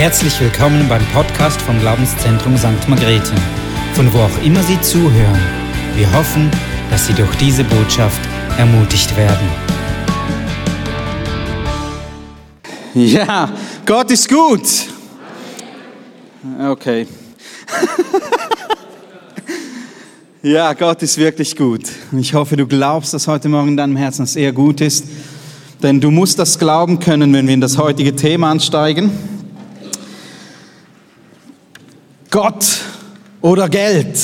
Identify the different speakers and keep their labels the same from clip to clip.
Speaker 1: Herzlich willkommen beim Podcast vom Glaubenszentrum St. Margrethe, von wo auch immer Sie zuhören. Wir hoffen, dass Sie durch diese Botschaft ermutigt werden.
Speaker 2: Ja, Gott ist gut. Okay. ja, Gott ist wirklich gut. Ich hoffe, du glaubst, dass heute Morgen in deinem Herzen dass er gut ist. Denn du musst das glauben können, wenn wir in das heutige Thema ansteigen. Gott oder Geld.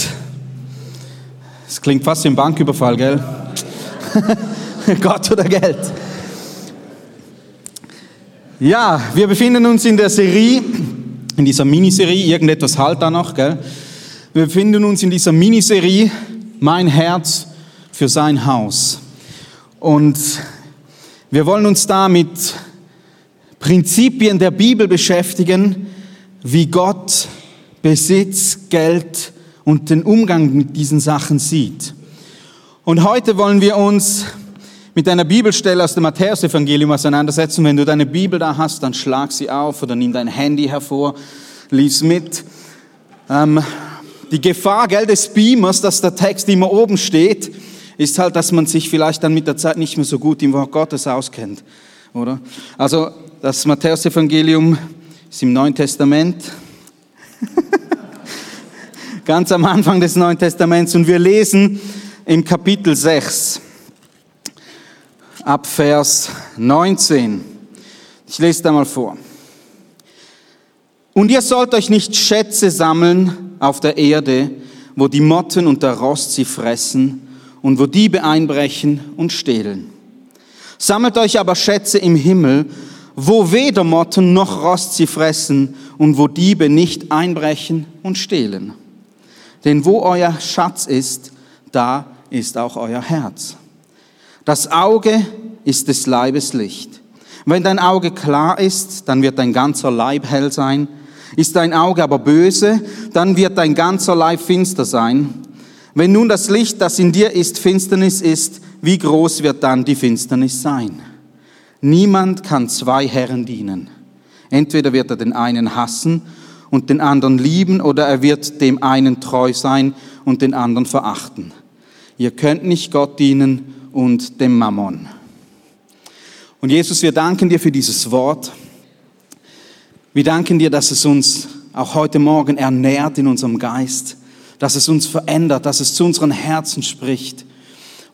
Speaker 2: Das klingt fast wie ein Banküberfall, gell? Gott oder Geld. Ja, wir befinden uns in der Serie, in dieser Miniserie, irgendetwas halt da noch, gell? Wir befinden uns in dieser Miniserie Mein Herz für sein Haus. Und wir wollen uns da mit Prinzipien der Bibel beschäftigen, wie Gott Besitz, Geld und den Umgang mit diesen Sachen sieht. Und heute wollen wir uns mit einer Bibelstelle aus dem Matthäusevangelium auseinandersetzen. Wenn du deine Bibel da hast, dann schlag sie auf oder nimm dein Handy hervor, lies mit. Ähm, die Gefahr gell, des Beamers, dass der Text immer oben steht, ist halt, dass man sich vielleicht dann mit der Zeit nicht mehr so gut im Wort Gottes auskennt, oder? Also das Matthäusevangelium ist im Neuen Testament, ganz am Anfang des Neuen Testaments und wir lesen im Kapitel 6 ab Vers 19. Ich lese da mal vor. Und ihr sollt euch nicht Schätze sammeln auf der Erde, wo die Motten und der Rost sie fressen und wo Diebe einbrechen und stehlen. Sammelt euch aber Schätze im Himmel, wo weder Motten noch Rost sie fressen und wo Diebe nicht einbrechen und stehlen. Denn wo euer Schatz ist, da ist auch euer Herz. Das Auge ist des Leibes Licht. Wenn dein Auge klar ist, dann wird dein ganzer Leib hell sein. Ist dein Auge aber böse, dann wird dein ganzer Leib finster sein. Wenn nun das Licht, das in dir ist, Finsternis ist, wie groß wird dann die Finsternis sein? Niemand kann zwei Herren dienen. Entweder wird er den einen hassen und den anderen lieben oder er wird dem einen treu sein und den anderen verachten. Ihr könnt nicht Gott dienen und dem Mammon. Und Jesus, wir danken dir für dieses Wort. Wir danken dir, dass es uns auch heute Morgen ernährt in unserem Geist, dass es uns verändert, dass es zu unseren Herzen spricht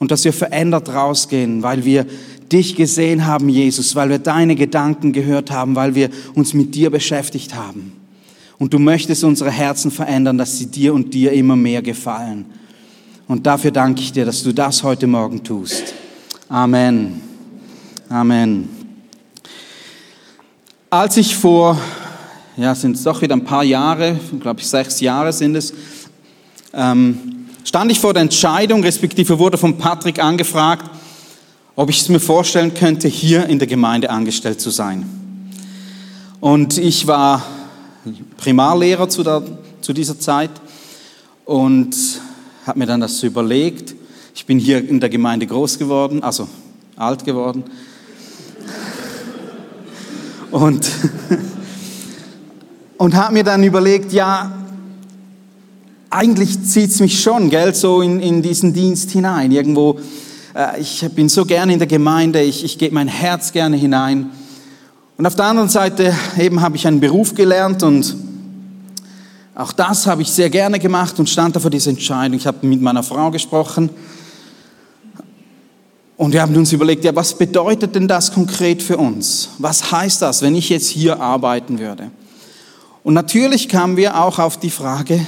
Speaker 2: und dass wir verändert rausgehen, weil wir dich gesehen haben, Jesus, weil wir deine Gedanken gehört haben, weil wir uns mit dir beschäftigt haben. Und du möchtest unsere Herzen verändern, dass sie dir und dir immer mehr gefallen. Und dafür danke ich dir, dass du das heute Morgen tust. Amen. Amen. Als ich vor, ja, sind es doch wieder ein paar Jahre, glaube ich sechs Jahre sind es, ähm, stand ich vor der Entscheidung, respektive wurde von Patrick angefragt, ob ich es mir vorstellen könnte, hier in der Gemeinde angestellt zu sein. Und ich war Primarlehrer zu, der, zu dieser Zeit und habe mir dann das überlegt. Ich bin hier in der Gemeinde groß geworden, also alt geworden. Und, und habe mir dann überlegt, ja, eigentlich zieht es mich schon, gell, so in, in diesen Dienst hinein. Irgendwo, ich bin so gerne in der Gemeinde, ich, ich gebe mein Herz gerne hinein. Und auf der anderen Seite eben habe ich einen Beruf gelernt und auch das habe ich sehr gerne gemacht und stand da vor dieser Entscheidung. Ich habe mit meiner Frau gesprochen und wir haben uns überlegt, ja, was bedeutet denn das konkret für uns? Was heißt das, wenn ich jetzt hier arbeiten würde? Und natürlich kamen wir auch auf die Frage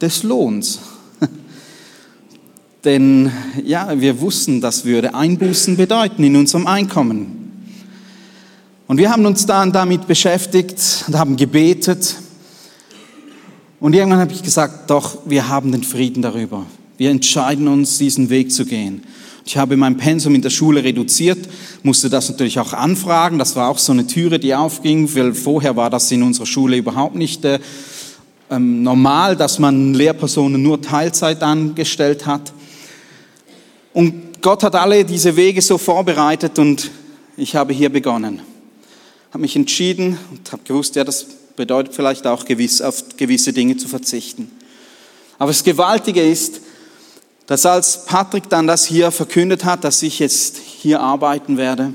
Speaker 2: des Lohns. Denn ja, wir wussten, das würde Einbußen bedeuten in unserem Einkommen. Und wir haben uns dann damit beschäftigt und haben gebetet. Und irgendwann habe ich gesagt, doch, wir haben den Frieden darüber. Wir entscheiden uns, diesen Weg zu gehen. Ich habe mein Pensum in der Schule reduziert, musste das natürlich auch anfragen. Das war auch so eine Türe, die aufging, weil vorher war das in unserer Schule überhaupt nicht äh, ähm, normal, dass man Lehrpersonen nur Teilzeit angestellt hat. Und Gott hat alle diese Wege so vorbereitet und ich habe hier begonnen habe mich entschieden und habe gewusst, ja, das bedeutet vielleicht auch gewiss, auf gewisse Dinge zu verzichten. Aber das Gewaltige ist, dass als Patrick dann das hier verkündet hat, dass ich jetzt hier arbeiten werde,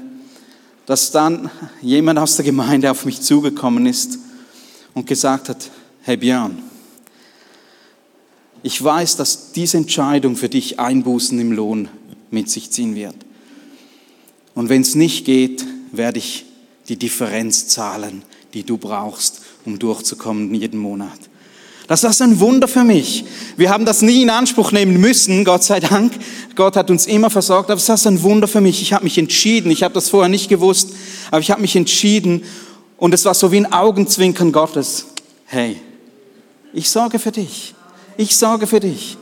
Speaker 2: dass dann jemand aus der Gemeinde auf mich zugekommen ist und gesagt hat, hey Björn, ich weiß, dass diese Entscheidung für dich Einbußen im Lohn mit sich ziehen wird. Und wenn es nicht geht, werde ich die Differenz zahlen, die du brauchst, um durchzukommen jeden Monat. Das ist ein Wunder für mich. Wir haben das nie in Anspruch nehmen müssen, Gott sei Dank. Gott hat uns immer versorgt, aber es ist ein Wunder für mich. Ich habe mich entschieden, ich habe das vorher nicht gewusst, aber ich habe mich entschieden und es war so wie ein Augenzwinkern Gottes. Hey, ich sorge für dich. Ich sorge für dich.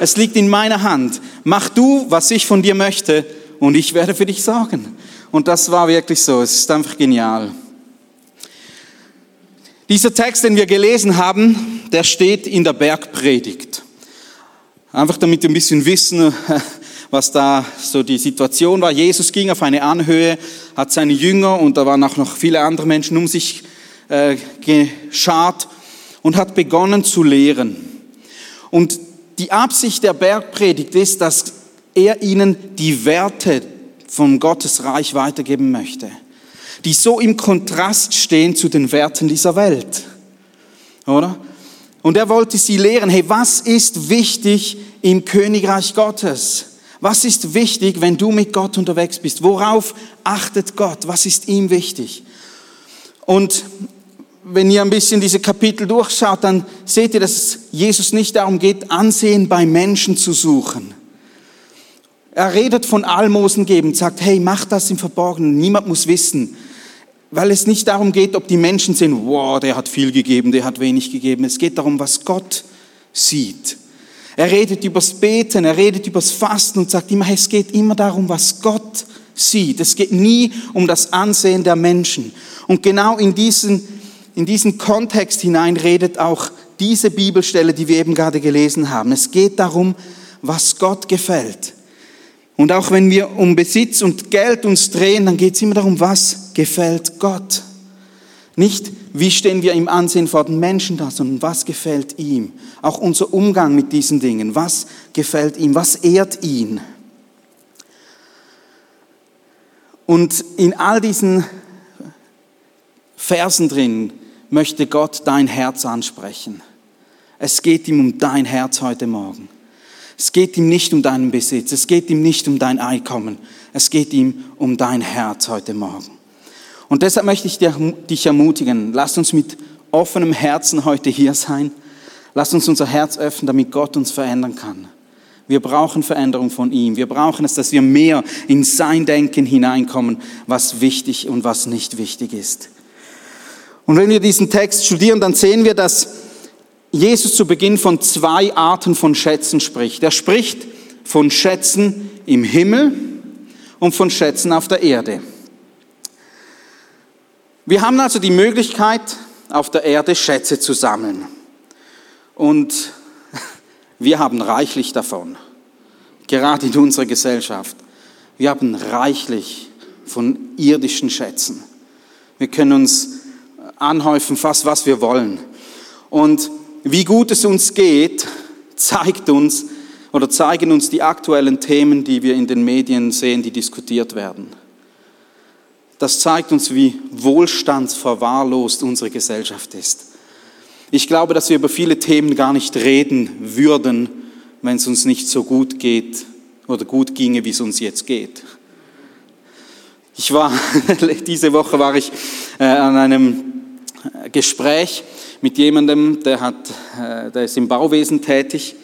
Speaker 2: Es liegt in meiner Hand. Mach du, was ich von dir möchte und ich werde für dich sorgen. Und das war wirklich so. Es ist einfach genial. Dieser Text, den wir gelesen haben, der steht in der Bergpredigt. Einfach damit wir ein bisschen wissen, was da so die Situation war. Jesus ging auf eine Anhöhe, hat seine Jünger und da waren auch noch viele andere Menschen um sich äh, geschart und hat begonnen zu lehren. Und die Absicht der Bergpredigt ist, dass er ihnen die Werte von Gottes Reich weitergeben möchte die so im Kontrast stehen zu den Werten dieser Welt. Oder? Und er wollte sie lehren, hey, was ist wichtig im Königreich Gottes? Was ist wichtig, wenn du mit Gott unterwegs bist? Worauf achtet Gott? Was ist ihm wichtig? Und wenn ihr ein bisschen diese Kapitel durchschaut, dann seht ihr, dass es Jesus nicht darum geht, Ansehen bei Menschen zu suchen. Er redet von Almosen geben, sagt, hey, mach das im Verborgenen, niemand muss wissen, weil es nicht darum geht, ob die Menschen sehen, wow, der hat viel gegeben, der hat wenig gegeben. Es geht darum, was Gott sieht. Er redet übers Beten, er redet übers Fasten und sagt immer, es geht immer darum, was Gott sieht. Es geht nie um das Ansehen der Menschen. Und genau in diesen, in diesen Kontext hinein redet auch diese Bibelstelle, die wir eben gerade gelesen haben. Es geht darum, was Gott gefällt. Und auch wenn wir um Besitz und Geld uns drehen, dann geht es immer darum, was gefällt Gott. Nicht, wie stehen wir im Ansehen vor den Menschen da, sondern was gefällt ihm. Auch unser Umgang mit diesen Dingen, was gefällt ihm, was ehrt ihn. Und in all diesen Versen drin möchte Gott dein Herz ansprechen. Es geht ihm um dein Herz heute Morgen. Es geht ihm nicht um deinen Besitz, es geht ihm nicht um dein Einkommen, es geht ihm um dein Herz heute Morgen. Und deshalb möchte ich dich ermutigen, lass uns mit offenem Herzen heute hier sein. Lass uns unser Herz öffnen, damit Gott uns verändern kann. Wir brauchen Veränderung von ihm. Wir brauchen es, dass wir mehr in sein Denken hineinkommen, was wichtig und was nicht wichtig ist. Und wenn wir diesen Text studieren, dann sehen wir, dass Jesus zu Beginn von zwei Arten von Schätzen spricht. Er spricht von Schätzen im Himmel und von Schätzen auf der Erde. Wir haben also die Möglichkeit, auf der Erde Schätze zu sammeln. Und wir haben reichlich davon, gerade in unserer Gesellschaft. Wir haben reichlich von irdischen Schätzen. Wir können uns anhäufen, fast was wir wollen. Und wie gut es uns geht, zeigt uns oder zeigen uns die aktuellen Themen, die wir in den Medien sehen, die diskutiert werden. Das zeigt uns, wie wohlstandsverwahrlost unsere Gesellschaft ist. Ich glaube, dass wir über viele Themen gar nicht reden würden, wenn es uns nicht so gut geht oder gut ginge, wie es uns jetzt geht. Ich war, diese Woche war ich äh, an einem Gespräch mit jemandem, der, hat, äh, der ist im Bauwesen tätig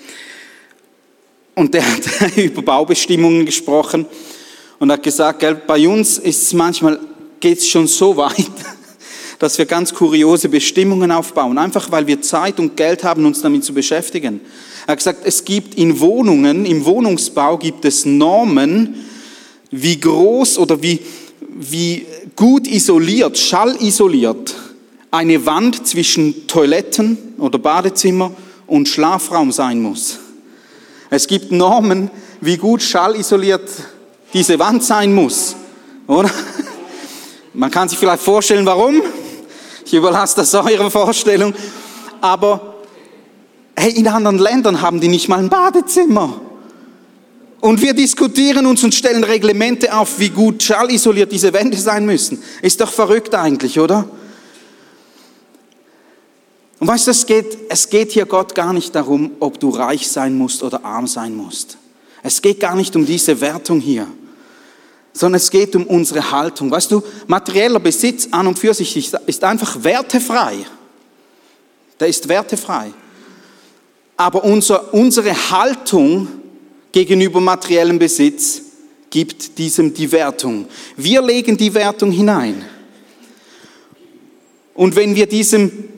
Speaker 2: und der hat über Baubestimmungen gesprochen und hat gesagt, gell, bei uns ist es manchmal, geht es schon so weit, dass wir ganz kuriose Bestimmungen aufbauen, einfach weil wir Zeit und Geld haben, uns damit zu beschäftigen. Er hat gesagt, es gibt in Wohnungen, im Wohnungsbau gibt es Normen, wie groß oder wie, wie gut isoliert, schallisoliert eine Wand zwischen Toiletten oder Badezimmer und Schlafraum sein muss. Es gibt Normen, wie gut schallisoliert diese Wand sein muss, oder? Man kann sich vielleicht vorstellen, warum. Ich überlasse das eurer Vorstellung. Aber hey, in anderen Ländern haben die nicht mal ein Badezimmer. Und wir diskutieren uns und stellen Reglemente auf, wie gut schallisoliert diese Wände sein müssen. Ist doch verrückt eigentlich, oder? Und weißt du, es geht, es geht hier Gott gar nicht darum, ob du reich sein musst oder arm sein musst. Es geht gar nicht um diese Wertung hier, sondern es geht um unsere Haltung. Weißt du, materieller Besitz an und für sich ist einfach wertefrei. Der ist wertefrei. Aber unser, unsere Haltung gegenüber materiellem Besitz gibt diesem die Wertung. Wir legen die Wertung hinein. Und wenn wir diesem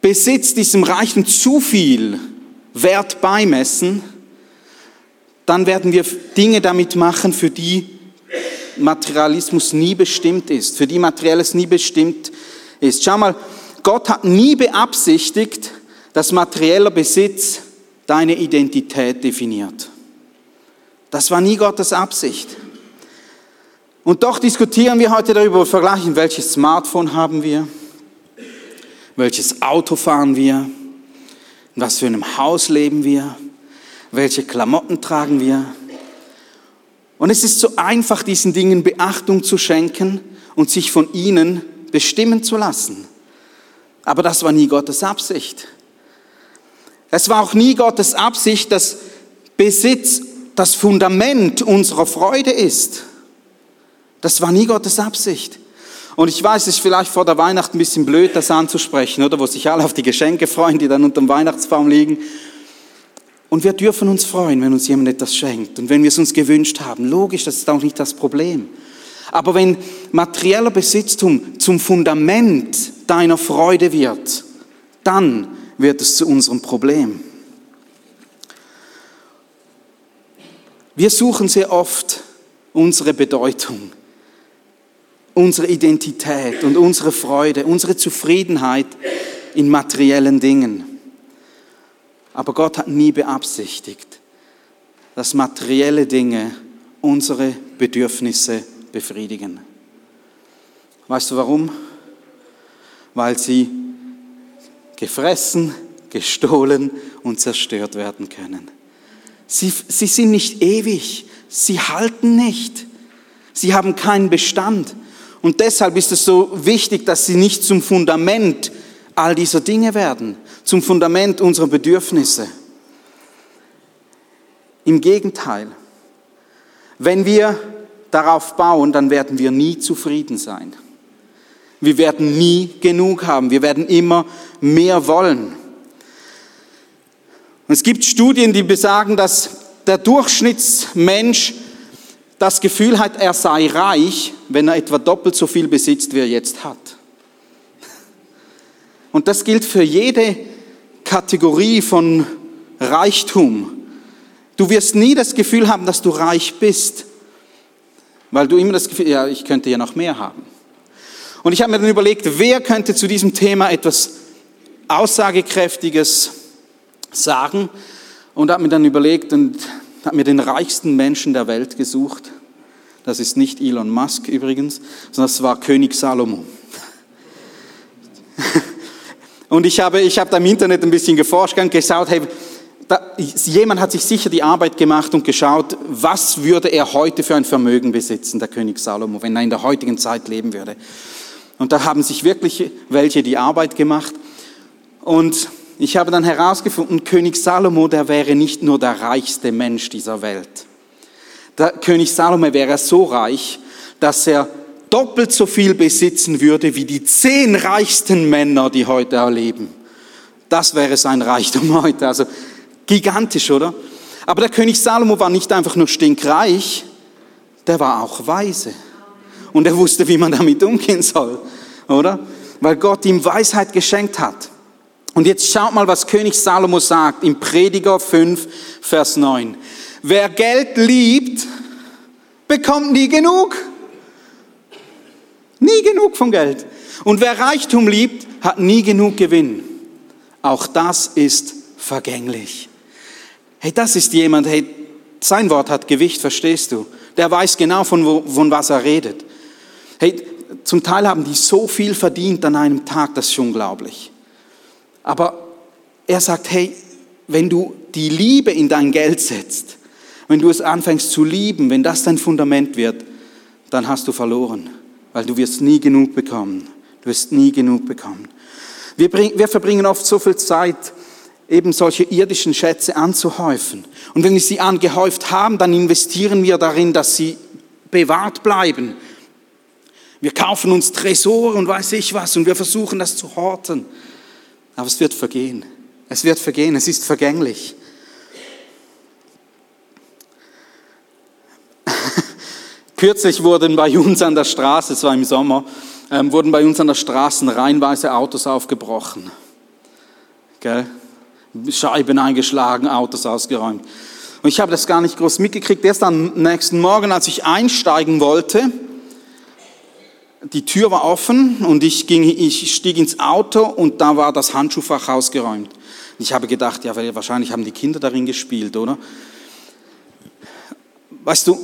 Speaker 2: Besitz, diesem Reichen zu viel Wert beimessen, dann werden wir Dinge damit machen, für die Materialismus nie bestimmt ist, für die Materielles nie bestimmt ist. Schau mal, Gott hat nie beabsichtigt, dass materieller Besitz deine Identität definiert. Das war nie Gottes Absicht. Und doch diskutieren wir heute darüber, vergleichen, welches Smartphone haben wir, welches Auto fahren wir, in was für einem Haus leben wir, welche Klamotten tragen wir. Und es ist so einfach, diesen Dingen Beachtung zu schenken und sich von ihnen bestimmen zu lassen. Aber das war nie Gottes Absicht. Es war auch nie Gottes Absicht, dass Besitz das Fundament unserer Freude ist. Das war nie Gottes Absicht. Und ich weiß, es ist vielleicht vor der Weihnacht ein bisschen blöd, das anzusprechen, oder? Wo sich alle auf die Geschenke freuen, die dann unter dem Weihnachtsbaum liegen. Und wir dürfen uns freuen, wenn uns jemand etwas schenkt und wenn wir es uns gewünscht haben. Logisch, das ist auch nicht das Problem. Aber wenn materieller Besitztum zum Fundament deiner Freude wird, dann wird es zu unserem Problem. Wir suchen sehr oft unsere Bedeutung, unsere Identität und unsere Freude, unsere Zufriedenheit in materiellen Dingen. Aber Gott hat nie beabsichtigt, dass materielle Dinge unsere Bedürfnisse befriedigen. Weißt du warum? Weil sie gefressen, gestohlen und zerstört werden können. Sie, sie sind nicht ewig, sie halten nicht, sie haben keinen Bestand. Und deshalb ist es so wichtig, dass sie nicht zum Fundament all dieser Dinge werden, zum Fundament unserer Bedürfnisse. Im Gegenteil, wenn wir darauf bauen, dann werden wir nie zufrieden sein. Wir werden nie genug haben. Wir werden immer mehr wollen. Und es gibt Studien, die besagen, dass der Durchschnittsmensch das Gefühl hat, er sei reich, wenn er etwa doppelt so viel besitzt, wie er jetzt hat. Und das gilt für jede Kategorie von Reichtum. Du wirst nie das Gefühl haben, dass du reich bist, weil du immer das Gefühl, ja, ich könnte ja noch mehr haben. Und ich habe mir dann überlegt, wer könnte zu diesem Thema etwas Aussagekräftiges sagen und habe mir dann überlegt und habe mir den reichsten Menschen der Welt gesucht. Das ist nicht Elon Musk übrigens, sondern das war König Salomo. Und ich habe, ich habe da im Internet ein bisschen geforscht und geschaut, hey, da, jemand hat sich sicher die Arbeit gemacht und geschaut, was würde er heute für ein Vermögen besitzen, der König Salomo, wenn er in der heutigen Zeit leben würde. Und da haben sich wirklich welche die Arbeit gemacht. Und ich habe dann herausgefunden, König Salomo, der wäre nicht nur der reichste Mensch dieser Welt. Der König Salomo wäre so reich, dass er doppelt so viel besitzen würde wie die zehn reichsten Männer, die heute erleben. Das wäre sein Reichtum heute. Also gigantisch, oder? Aber der König Salomo war nicht einfach nur stinkreich, der war auch weise. Und er wusste, wie man damit umgehen soll, oder? Weil Gott ihm Weisheit geschenkt hat. Und jetzt schaut mal, was König Salomo sagt im Prediger 5, Vers 9. Wer Geld liebt, bekommt nie genug. Nie genug von Geld. Und wer Reichtum liebt, hat nie genug Gewinn. Auch das ist vergänglich. Hey, das ist jemand, hey, sein Wort hat Gewicht, verstehst du? Der weiß genau, von, wo, von was er redet. Hey, zum Teil haben die so viel verdient an einem Tag, das ist unglaublich. Aber er sagt, hey, wenn du die Liebe in dein Geld setzt, wenn du es anfängst zu lieben, wenn das dein Fundament wird, dann hast du verloren, weil du wirst nie genug bekommen. Du wirst nie genug bekommen. Wir, bring, wir verbringen oft so viel Zeit, eben solche irdischen Schätze anzuhäufen. Und wenn wir sie angehäuft haben, dann investieren wir darin, dass sie bewahrt bleiben. Wir kaufen uns Tresore und weiß ich was und wir versuchen das zu horten. Aber es wird vergehen. Es wird vergehen, es ist vergänglich. Kürzlich wurden bei uns an der Straße, es war im Sommer, ähm, wurden bei uns an der Straße reihenweise Autos aufgebrochen. Gell? Scheiben eingeschlagen, Autos ausgeräumt. Und ich habe das gar nicht groß mitgekriegt. Erst am nächsten Morgen, als ich einsteigen wollte, die Tür war offen und ich, ging, ich stieg ins Auto und da war das Handschuhfach ausgeräumt. Ich habe gedacht, ja, wahrscheinlich haben die Kinder darin gespielt, oder? Weißt du,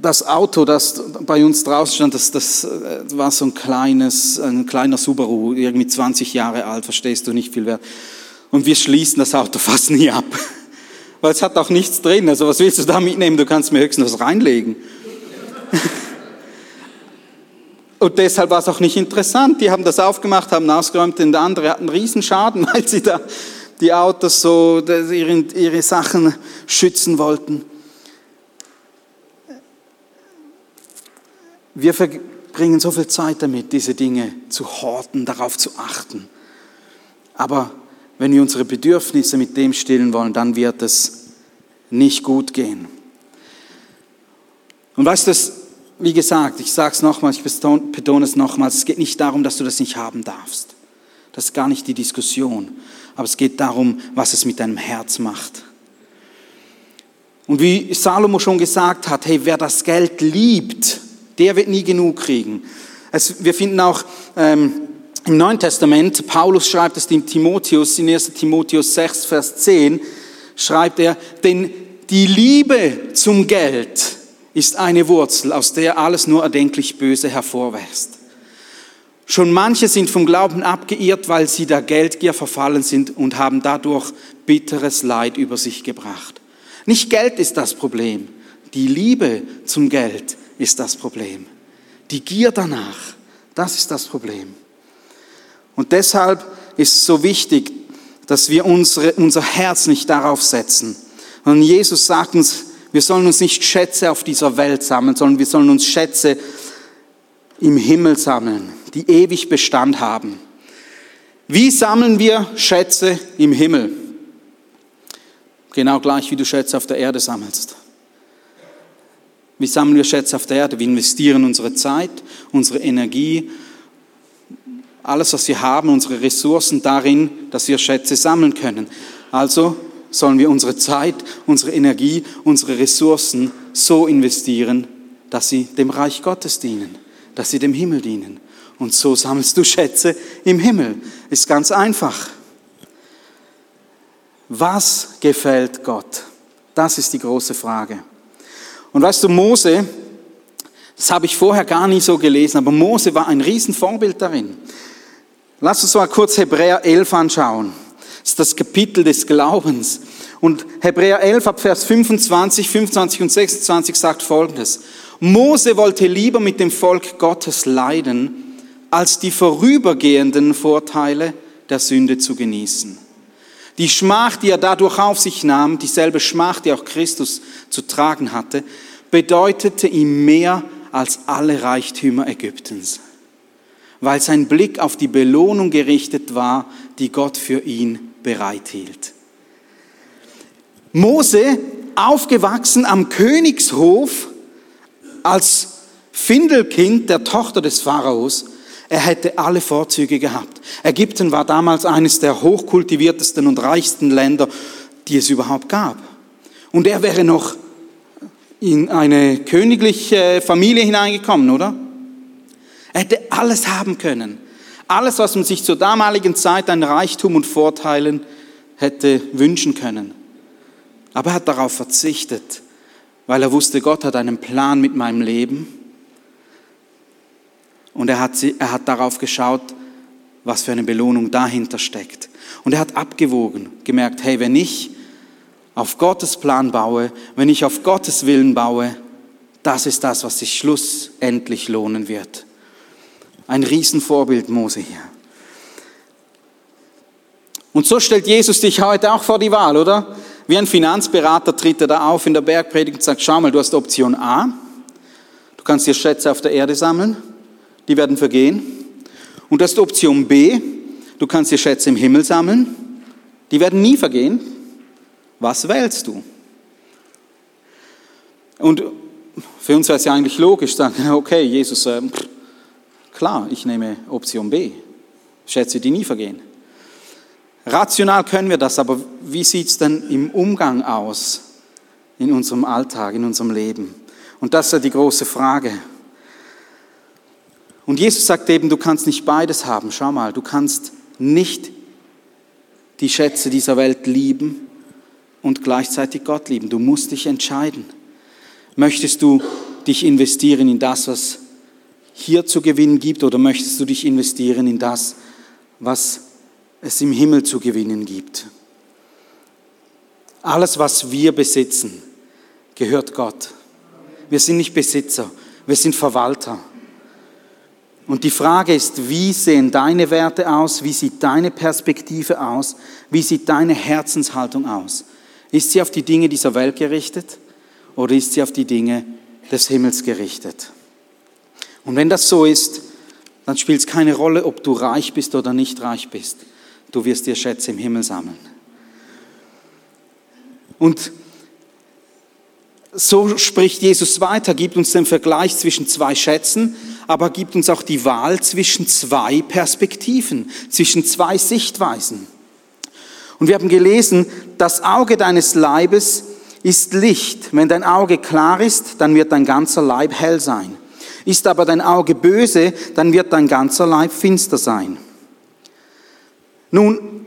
Speaker 2: das Auto, das bei uns draußen stand, das, das äh, war so ein kleines, ein kleiner Subaru, irgendwie 20 Jahre alt, verstehst du, nicht viel wert. Und wir schließen das Auto fast nie ab, weil es hat auch nichts drin. Also was willst du da mitnehmen? Du kannst mir höchstens was reinlegen. Und deshalb war es auch nicht interessant. Die haben das aufgemacht, haben ausgeräumt, und der andere hat einen Riesenschaden, weil sie da die Autos so, ihre, ihre Sachen schützen wollten. Wir verbringen so viel Zeit damit, diese Dinge zu horten, darauf zu achten. Aber wenn wir unsere Bedürfnisse mit dem stillen wollen, dann wird es nicht gut gehen. Und weißt du, wie gesagt, ich sage es nochmals, ich betone es nochmals, es geht nicht darum, dass du das nicht haben darfst. Das ist gar nicht die Diskussion. Aber es geht darum, was es mit deinem Herz macht. Und wie Salomo schon gesagt hat, hey, wer das Geld liebt, der wird nie genug kriegen. Es, wir finden auch ähm, im Neuen Testament, Paulus schreibt es dem Timotheus, in 1 Timotheus 6, Vers 10, schreibt er, denn die Liebe zum Geld ist eine Wurzel, aus der alles nur erdenklich Böse hervorwächst. Schon manche sind vom Glauben abgeirrt, weil sie der Geldgier verfallen sind und haben dadurch bitteres Leid über sich gebracht. Nicht Geld ist das Problem, die Liebe zum Geld ist das Problem. Die Gier danach, das ist das Problem. Und deshalb ist es so wichtig, dass wir unsere, unser Herz nicht darauf setzen. Und Jesus sagt uns, wir sollen uns nicht Schätze auf dieser Welt sammeln, sondern wir sollen uns Schätze im Himmel sammeln, die ewig Bestand haben. Wie sammeln wir Schätze im Himmel? Genau gleich, wie du Schätze auf der Erde sammelst. Wie sammeln wir Schätze auf der Erde? Wir investieren unsere Zeit, unsere Energie, alles, was wir haben, unsere Ressourcen darin, dass wir Schätze sammeln können. Also sollen wir unsere Zeit, unsere Energie, unsere Ressourcen so investieren, dass sie dem Reich Gottes dienen, dass sie dem Himmel dienen. Und so sammelst du Schätze im Himmel. Ist ganz einfach. Was gefällt Gott? Das ist die große Frage. Und weißt du, Mose, das habe ich vorher gar nie so gelesen, aber Mose war ein Riesenvorbild darin. Lass uns mal kurz Hebräer 11 anschauen. Das ist das Kapitel des Glaubens. Und Hebräer 11 ab Vers 25, 25 und 26 sagt Folgendes. Mose wollte lieber mit dem Volk Gottes leiden, als die vorübergehenden Vorteile der Sünde zu genießen. Die Schmach, die er dadurch auf sich nahm, dieselbe Schmach, die auch Christus zu tragen hatte, bedeutete ihm mehr als alle Reichtümer Ägyptens, weil sein Blick auf die Belohnung gerichtet war, die Gott für ihn bereithielt. Mose, aufgewachsen am Königshof als Findelkind der Tochter des Pharaos, er hätte alle Vorzüge gehabt. Ägypten war damals eines der hochkultiviertesten und reichsten Länder, die es überhaupt gab. Und er wäre noch in eine königliche Familie hineingekommen, oder? Er hätte alles haben können. Alles, was man sich zur damaligen Zeit an Reichtum und Vorteilen hätte wünschen können. Aber er hat darauf verzichtet, weil er wusste, Gott hat einen Plan mit meinem Leben und er hat, er hat darauf geschaut, was für eine Belohnung dahinter steckt. Und er hat abgewogen, gemerkt, hey, wenn ich auf Gottes Plan baue, wenn ich auf Gottes Willen baue, das ist das, was sich schlussendlich lohnen wird. Ein Riesenvorbild Mose hier. Und so stellt Jesus dich heute auch vor die Wahl, oder? Wie ein Finanzberater tritt er da auf in der Bergpredigt und sagt, schau mal, du hast Option A, du kannst dir Schätze auf der Erde sammeln, die werden vergehen. Und du hast Option B, du kannst dir Schätze im Himmel sammeln, die werden nie vergehen. Was wählst du? Und für uns wäre es ja eigentlich logisch, sagen, okay, Jesus, äh, klar, ich nehme Option B, Schätze, die nie vergehen. Rational können wir das, aber wie sieht es denn im Umgang aus, in unserem Alltag, in unserem Leben? Und das ist ja die große Frage. Und Jesus sagt eben, du kannst nicht beides haben. Schau mal, du kannst nicht die Schätze dieser Welt lieben und gleichzeitig Gott lieben. Du musst dich entscheiden. Möchtest du dich investieren in das, was hier zu gewinnen gibt, oder möchtest du dich investieren in das, was es im Himmel zu gewinnen gibt. Alles, was wir besitzen, gehört Gott. Wir sind nicht Besitzer, wir sind Verwalter. Und die Frage ist, wie sehen deine Werte aus? Wie sieht deine Perspektive aus? Wie sieht deine Herzenshaltung aus? Ist sie auf die Dinge dieser Welt gerichtet oder ist sie auf die Dinge des Himmels gerichtet? Und wenn das so ist, dann spielt es keine Rolle, ob du reich bist oder nicht reich bist du wirst dir Schätze im Himmel sammeln. Und so spricht Jesus weiter, gibt uns den Vergleich zwischen zwei Schätzen, aber gibt uns auch die Wahl zwischen zwei Perspektiven, zwischen zwei Sichtweisen. Und wir haben gelesen, das Auge deines Leibes ist Licht. Wenn dein Auge klar ist, dann wird dein ganzer Leib hell sein. Ist aber dein Auge böse, dann wird dein ganzer Leib finster sein. Nun,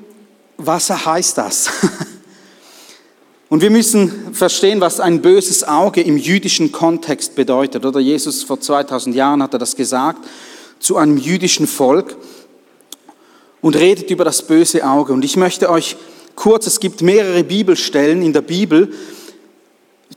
Speaker 2: was heißt das? Und wir müssen verstehen, was ein böses Auge im jüdischen Kontext bedeutet. Oder Jesus vor 2000 Jahren hat er das gesagt zu einem jüdischen Volk und redet über das böse Auge. Und ich möchte euch kurz, es gibt mehrere Bibelstellen in der Bibel,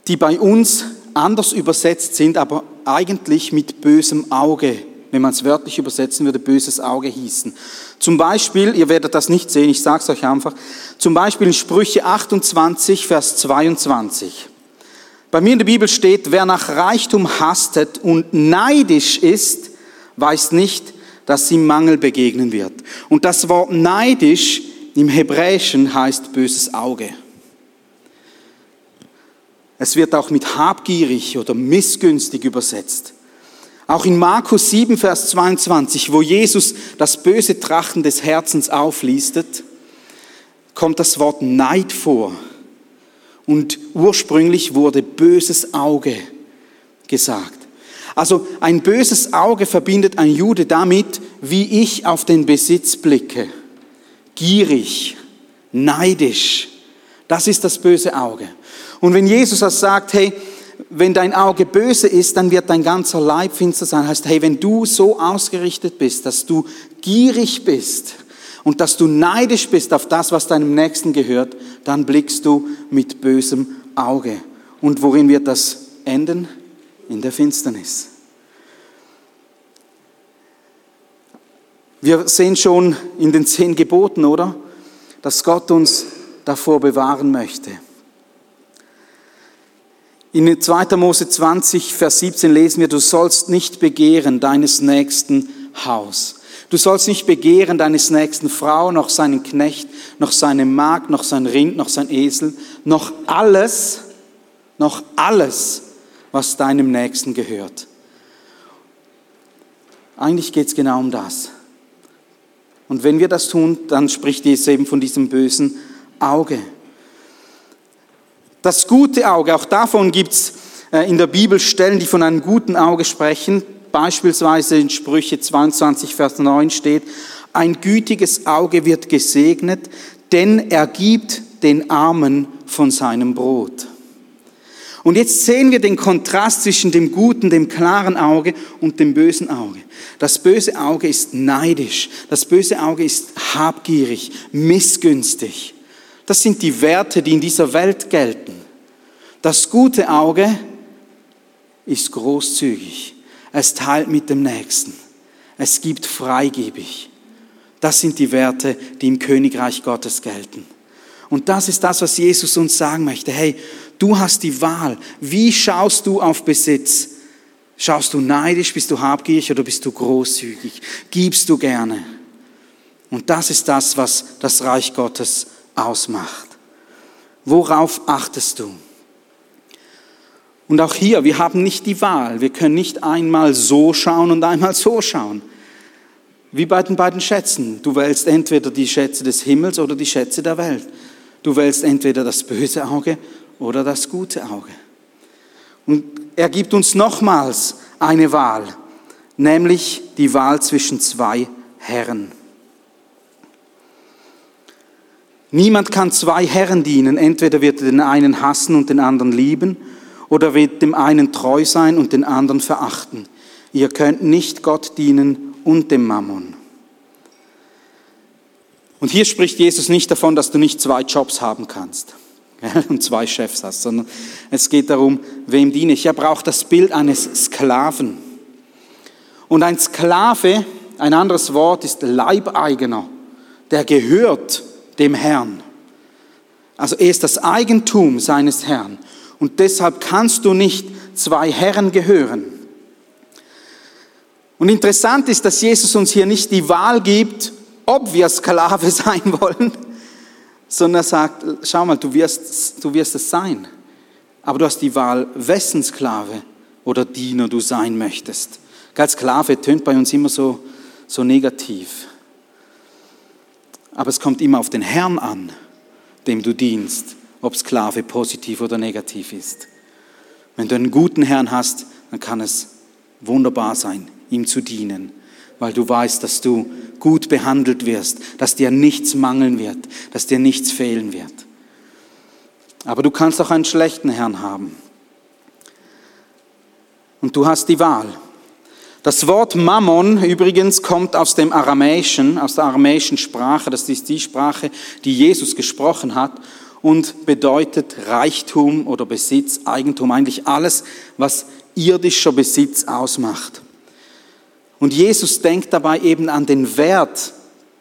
Speaker 2: die bei uns anders übersetzt sind, aber eigentlich mit bösem Auge wenn man es wörtlich übersetzen würde, böses Auge hießen. Zum Beispiel, ihr werdet das nicht sehen, ich sage es euch einfach, zum Beispiel in Sprüche 28, Vers 22. Bei mir in der Bibel steht, wer nach Reichtum hastet und neidisch ist, weiß nicht, dass ihm Mangel begegnen wird. Und das Wort neidisch im Hebräischen heißt böses Auge. Es wird auch mit habgierig oder missgünstig übersetzt. Auch in Markus 7, Vers 22, wo Jesus das böse Trachten des Herzens auflistet, kommt das Wort Neid vor. Und ursprünglich wurde böses Auge gesagt. Also ein böses Auge verbindet ein Jude damit, wie ich auf den Besitz blicke. Gierig, neidisch. Das ist das böse Auge. Und wenn Jesus das sagt, hey, wenn dein Auge böse ist, dann wird dein ganzer Leib finster sein. Heißt, hey, wenn du so ausgerichtet bist, dass du gierig bist und dass du neidisch bist auf das, was deinem Nächsten gehört, dann blickst du mit bösem Auge. Und worin wird das enden? In der Finsternis. Wir sehen schon in den zehn Geboten, oder? Dass Gott uns davor bewahren möchte. In 2. Mose 20, Vers 17 lesen wir, du sollst nicht begehren deines nächsten Haus. Du sollst nicht begehren deines nächsten Frau, noch seinen Knecht, noch seine Magd, noch sein Rind, noch sein Esel, noch alles, noch alles, was deinem Nächsten gehört. Eigentlich geht es genau um das. Und wenn wir das tun, dann spricht Jesus eben von diesem bösen Auge. Das gute Auge, auch davon gibt es äh, in der Bibel Stellen, die von einem guten Auge sprechen. Beispielsweise in Sprüche 22, Vers 9 steht, ein gütiges Auge wird gesegnet, denn er gibt den Armen von seinem Brot. Und jetzt sehen wir den Kontrast zwischen dem guten, dem klaren Auge und dem bösen Auge. Das böse Auge ist neidisch, das böse Auge ist habgierig, missgünstig. Das sind die Werte, die in dieser Welt gelten. Das gute Auge ist großzügig. Es teilt mit dem Nächsten. Es gibt freigebig. Das sind die Werte, die im Königreich Gottes gelten. Und das ist das, was Jesus uns sagen möchte. Hey, du hast die Wahl. Wie schaust du auf Besitz? Schaust du neidisch, bist du habgierig oder bist du großzügig? Gibst du gerne? Und das ist das, was das Reich Gottes ausmacht. Worauf achtest du? Und auch hier, wir haben nicht die Wahl. Wir können nicht einmal so schauen und einmal so schauen. Wie bei den beiden Schätzen. Du wählst entweder die Schätze des Himmels oder die Schätze der Welt. Du wählst entweder das böse Auge oder das gute Auge. Und er gibt uns nochmals eine Wahl, nämlich die Wahl zwischen zwei Herren. Niemand kann zwei Herren dienen. Entweder wird er den einen hassen und den anderen lieben, oder wird dem einen treu sein und den anderen verachten. Ihr könnt nicht Gott dienen und dem Mammon. Und hier spricht Jesus nicht davon, dass du nicht zwei Jobs haben kannst und zwei Chefs hast, sondern es geht darum, wem diene ich. Er braucht das Bild eines Sklaven. Und ein Sklave, ein anderes Wort ist Leibeigener, der gehört dem Herrn. Also er ist das Eigentum seines Herrn. Und deshalb kannst du nicht zwei Herren gehören. Und interessant ist, dass Jesus uns hier nicht die Wahl gibt, ob wir Sklave sein wollen, sondern er sagt, schau mal, du wirst, du wirst es sein. Aber du hast die Wahl, wessen Sklave oder Diener du sein möchtest. Als Sklave tönt bei uns immer so, so negativ. Aber es kommt immer auf den Herrn an, dem du dienst, ob Sklave positiv oder negativ ist. Wenn du einen guten Herrn hast, dann kann es wunderbar sein, ihm zu dienen, weil du weißt, dass du gut behandelt wirst, dass dir nichts mangeln wird, dass dir nichts fehlen wird. Aber du kannst auch einen schlechten Herrn haben. Und du hast die Wahl. Das Wort Mammon übrigens kommt aus dem Aramäischen, aus der aramäischen Sprache. Das ist die Sprache, die Jesus gesprochen hat und bedeutet Reichtum oder Besitz, Eigentum, eigentlich alles, was irdischer Besitz ausmacht. Und Jesus denkt dabei eben an den Wert,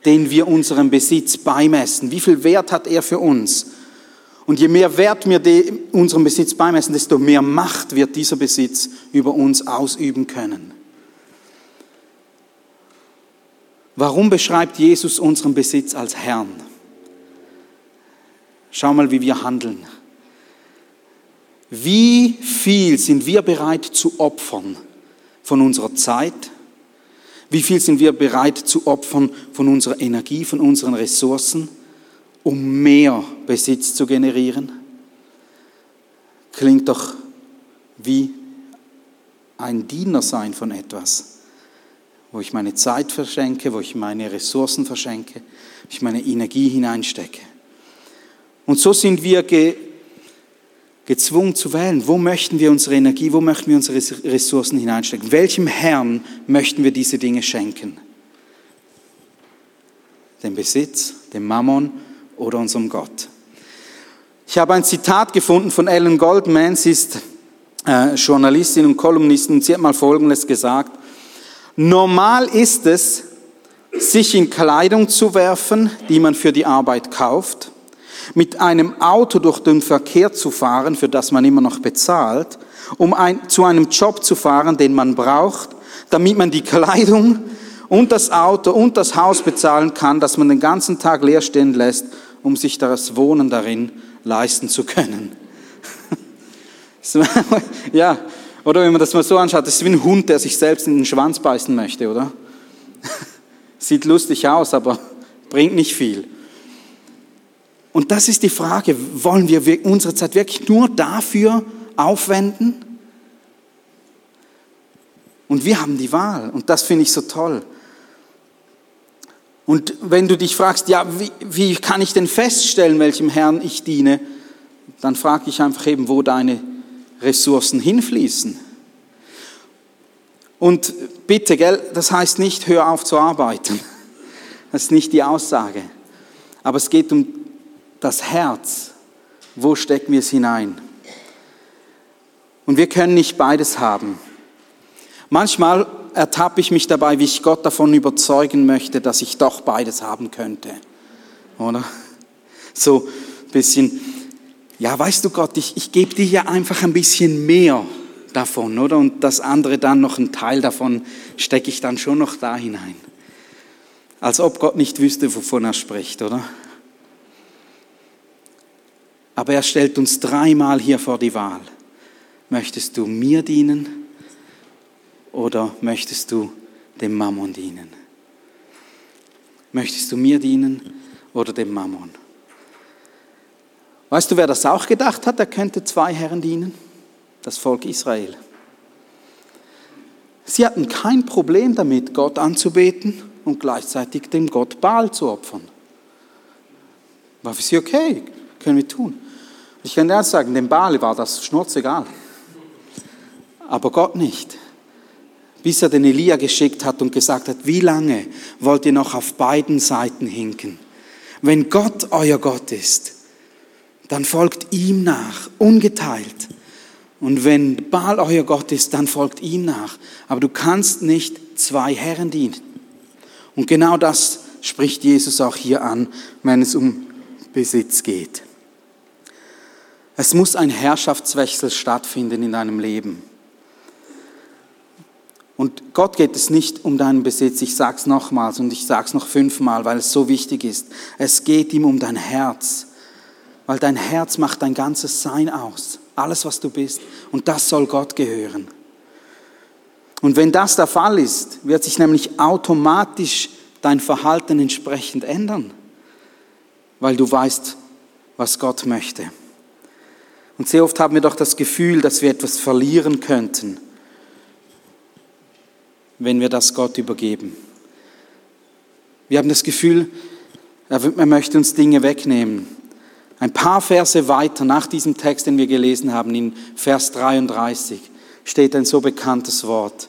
Speaker 2: den wir unserem Besitz beimessen. Wie viel Wert hat er für uns? Und je mehr Wert wir unserem Besitz beimessen, desto mehr Macht wird dieser Besitz über uns ausüben können. Warum beschreibt Jesus unseren Besitz als Herrn? Schau mal, wie wir handeln. Wie viel sind wir bereit zu opfern von unserer Zeit? Wie viel sind wir bereit zu opfern von unserer Energie, von unseren Ressourcen, um mehr Besitz zu generieren? Klingt doch wie ein Diener sein von etwas wo ich meine Zeit verschenke, wo ich meine Ressourcen verschenke, wo ich meine Energie hineinstecke. Und so sind wir ge gezwungen zu wählen, wo möchten wir unsere Energie, wo möchten wir unsere Ressourcen hineinstecken, welchem Herrn möchten wir diese Dinge schenken. Dem Besitz, dem Mammon oder unserem Gott. Ich habe ein Zitat gefunden von Ellen Goldman, sie ist äh, Journalistin und Kolumnistin, und sie hat mal Folgendes gesagt, Normal ist es, sich in Kleidung zu werfen, die man für die Arbeit kauft, mit einem Auto durch den Verkehr zu fahren, für das man immer noch bezahlt, um ein, zu einem Job zu fahren, den man braucht, damit man die Kleidung und das Auto und das Haus bezahlen kann, das man den ganzen Tag leer stehen lässt, um sich das Wohnen darin leisten zu können. ja, oder wenn man das mal so anschaut, das ist wie ein Hund, der sich selbst in den Schwanz beißen möchte, oder? Sieht lustig aus, aber bringt nicht viel. Und das ist die Frage, wollen wir unsere Zeit wirklich nur dafür aufwenden? Und wir haben die Wahl und das finde ich so toll. Und wenn du dich fragst, ja, wie, wie kann ich denn feststellen, welchem Herrn ich diene, dann frage ich einfach eben, wo deine Ressourcen hinfließen. Und bitte, gell, das heißt nicht, hör auf zu arbeiten. Das ist nicht die Aussage. Aber es geht um das Herz. Wo stecken wir es hinein? Und wir können nicht beides haben. Manchmal ertappe ich mich dabei, wie ich Gott davon überzeugen möchte, dass ich doch beides haben könnte. Oder? So ein bisschen, ja, weißt du Gott, ich, ich gebe dir ja einfach ein bisschen mehr davon, oder? Und das andere dann noch ein Teil davon stecke ich dann schon noch da hinein. Als ob Gott nicht wüsste, wovon er spricht, oder? Aber er stellt uns dreimal hier vor die Wahl. Möchtest du mir dienen oder möchtest du dem Mammon dienen? Möchtest du mir dienen oder dem Mammon? Weißt du, wer das auch gedacht hat, er könnte zwei Herren dienen? Das Volk Israel. Sie hatten kein Problem damit, Gott anzubeten und gleichzeitig dem Gott Baal zu opfern. War für sie okay, können wir tun. Ich kann dir sagen, dem Baal war das schnurzegal. Aber Gott nicht. Bis er den Elia geschickt hat und gesagt hat, wie lange wollt ihr noch auf beiden Seiten hinken? Wenn Gott euer Gott ist, dann folgt ihm nach, ungeteilt. Und wenn Baal euer Gott ist, dann folgt ihm nach. Aber du kannst nicht zwei Herren dienen. Und genau das spricht Jesus auch hier an, wenn es um Besitz geht. Es muss ein Herrschaftswechsel stattfinden in deinem Leben. Und Gott geht es nicht um deinen Besitz. Ich sage es nochmals und ich sage es noch fünfmal, weil es so wichtig ist. Es geht ihm um dein Herz, weil dein Herz macht dein ganzes Sein aus, alles, was du bist. Und das soll Gott gehören. Und wenn das der Fall ist, wird sich nämlich automatisch dein Verhalten entsprechend ändern, weil du weißt, was Gott möchte. Und sehr oft haben wir doch das Gefühl, dass wir etwas verlieren könnten wenn wir das Gott übergeben. Wir haben das Gefühl, er möchte uns Dinge wegnehmen. Ein paar Verse weiter nach diesem Text, den wir gelesen haben, in Vers 33, steht ein so bekanntes Wort.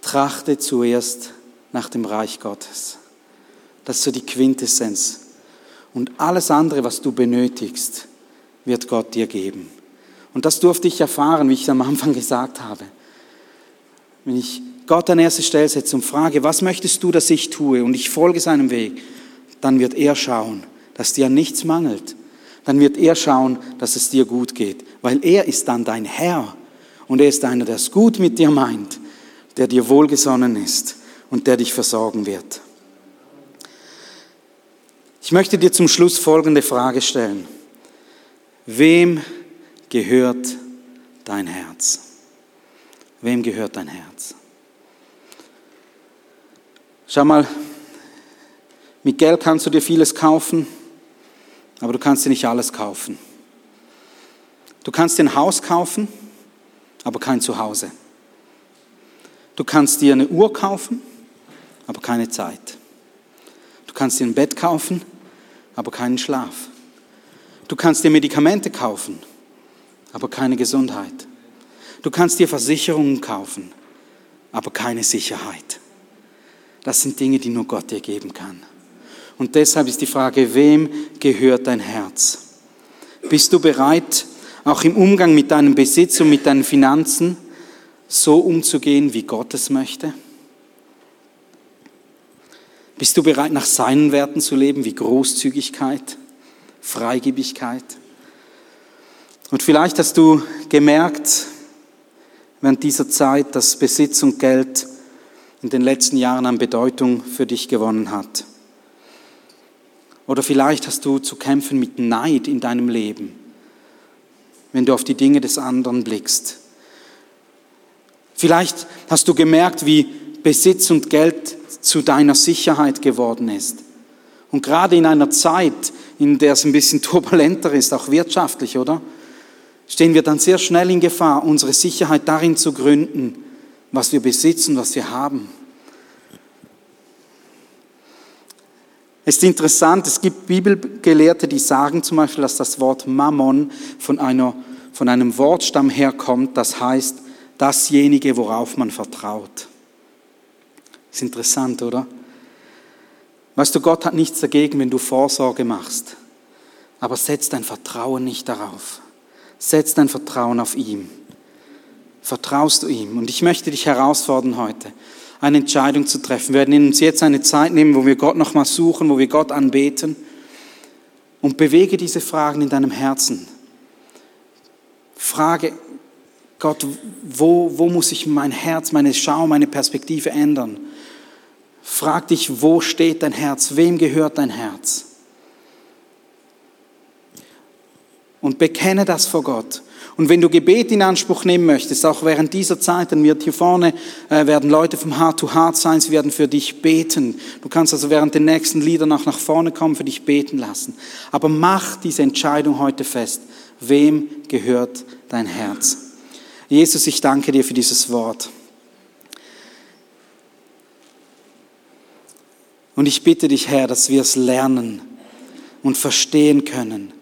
Speaker 2: Trachte zuerst nach dem Reich Gottes. Das ist so die Quintessenz. Und alles andere, was du benötigst, wird Gott dir geben. Und das durfte ich erfahren, wie ich am Anfang gesagt habe. Wenn ich Gott an erste Stelle setze und frage, was möchtest du, dass ich tue? Und ich folge seinem Weg, dann wird er schauen, dass dir nichts mangelt. Dann wird er schauen, dass es dir gut geht, weil er ist dann dein Herr und er ist einer, der es gut mit dir meint, der dir wohlgesonnen ist und der dich versorgen wird. Ich möchte dir zum Schluss folgende Frage stellen. Wem gehört dein Herz? Wem gehört dein Herz? Schau mal, mit Geld kannst du dir vieles kaufen, aber du kannst dir nicht alles kaufen. Du kannst dir ein Haus kaufen, aber kein Zuhause. Du kannst dir eine Uhr kaufen, aber keine Zeit. Du kannst dir ein Bett kaufen, aber keinen Schlaf. Du kannst dir Medikamente kaufen, aber keine Gesundheit. Du kannst dir Versicherungen kaufen, aber keine Sicherheit. Das sind Dinge, die nur Gott dir geben kann. Und deshalb ist die Frage, wem gehört dein Herz? Bist du bereit, auch im Umgang mit deinem Besitz und mit deinen Finanzen so umzugehen, wie Gott es möchte? Bist du bereit, nach seinen Werten zu leben, wie Großzügigkeit, Freigebigkeit? Und vielleicht hast du gemerkt während dieser Zeit, dass Besitz und Geld in den letzten Jahren an Bedeutung für dich gewonnen hat. Oder vielleicht hast du zu kämpfen mit Neid in deinem Leben, wenn du auf die Dinge des anderen blickst. Vielleicht hast du gemerkt, wie Besitz und Geld zu deiner Sicherheit geworden ist. Und gerade in einer Zeit, in der es ein bisschen turbulenter ist, auch wirtschaftlich, oder? Stehen wir dann sehr schnell in Gefahr, unsere Sicherheit darin zu gründen, was wir besitzen, was wir haben. Es ist interessant, es gibt Bibelgelehrte, die sagen zum Beispiel, dass das Wort Mammon von einer, von einem Wortstamm herkommt, das heißt dasjenige, worauf man vertraut. Ist interessant, oder? Weißt du, Gott hat nichts dagegen, wenn du Vorsorge machst. Aber setz dein Vertrauen nicht darauf. Setz dein Vertrauen auf ihm. Vertraust du ihm? Und ich möchte dich herausfordern heute, eine Entscheidung zu treffen. Wir werden uns jetzt eine Zeit nehmen, wo wir Gott nochmal suchen, wo wir Gott anbeten. Und bewege diese Fragen in deinem Herzen. Frage Gott, wo, wo muss ich mein Herz, meine Schau, meine Perspektive ändern? Frag dich, wo steht dein Herz? Wem gehört dein Herz? Und bekenne das vor Gott. Und wenn du Gebet in Anspruch nehmen möchtest, auch während dieser Zeit, dann wird hier vorne, äh, werden Leute vom Heart to Heart sein, sie werden für dich beten. Du kannst also während den nächsten Liedern auch nach vorne kommen, für dich beten lassen. Aber mach diese Entscheidung heute fest. Wem gehört dein Herz? Jesus, ich danke dir für dieses Wort. Und ich bitte dich, Herr, dass wir es lernen und verstehen können,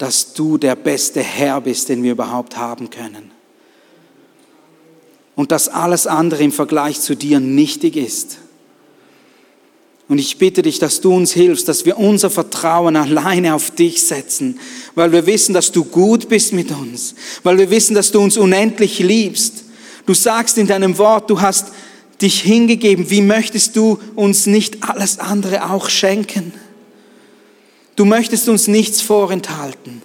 Speaker 2: dass du der beste Herr bist, den wir überhaupt haben können. Und dass alles andere im Vergleich zu dir nichtig ist. Und ich bitte dich, dass du uns hilfst, dass wir unser Vertrauen alleine auf dich setzen, weil wir wissen, dass du gut bist mit uns, weil wir wissen, dass du uns unendlich liebst. Du sagst in deinem Wort, du hast dich hingegeben, wie möchtest du uns nicht alles andere auch schenken? Du möchtest uns nichts vorenthalten,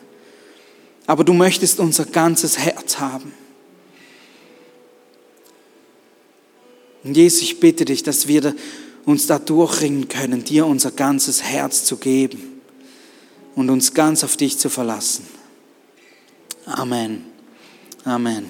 Speaker 2: aber du möchtest unser ganzes Herz haben. Und Jesus, ich bitte dich, dass wir uns da durchringen können, dir unser ganzes Herz zu geben und uns ganz auf dich zu verlassen. Amen. Amen.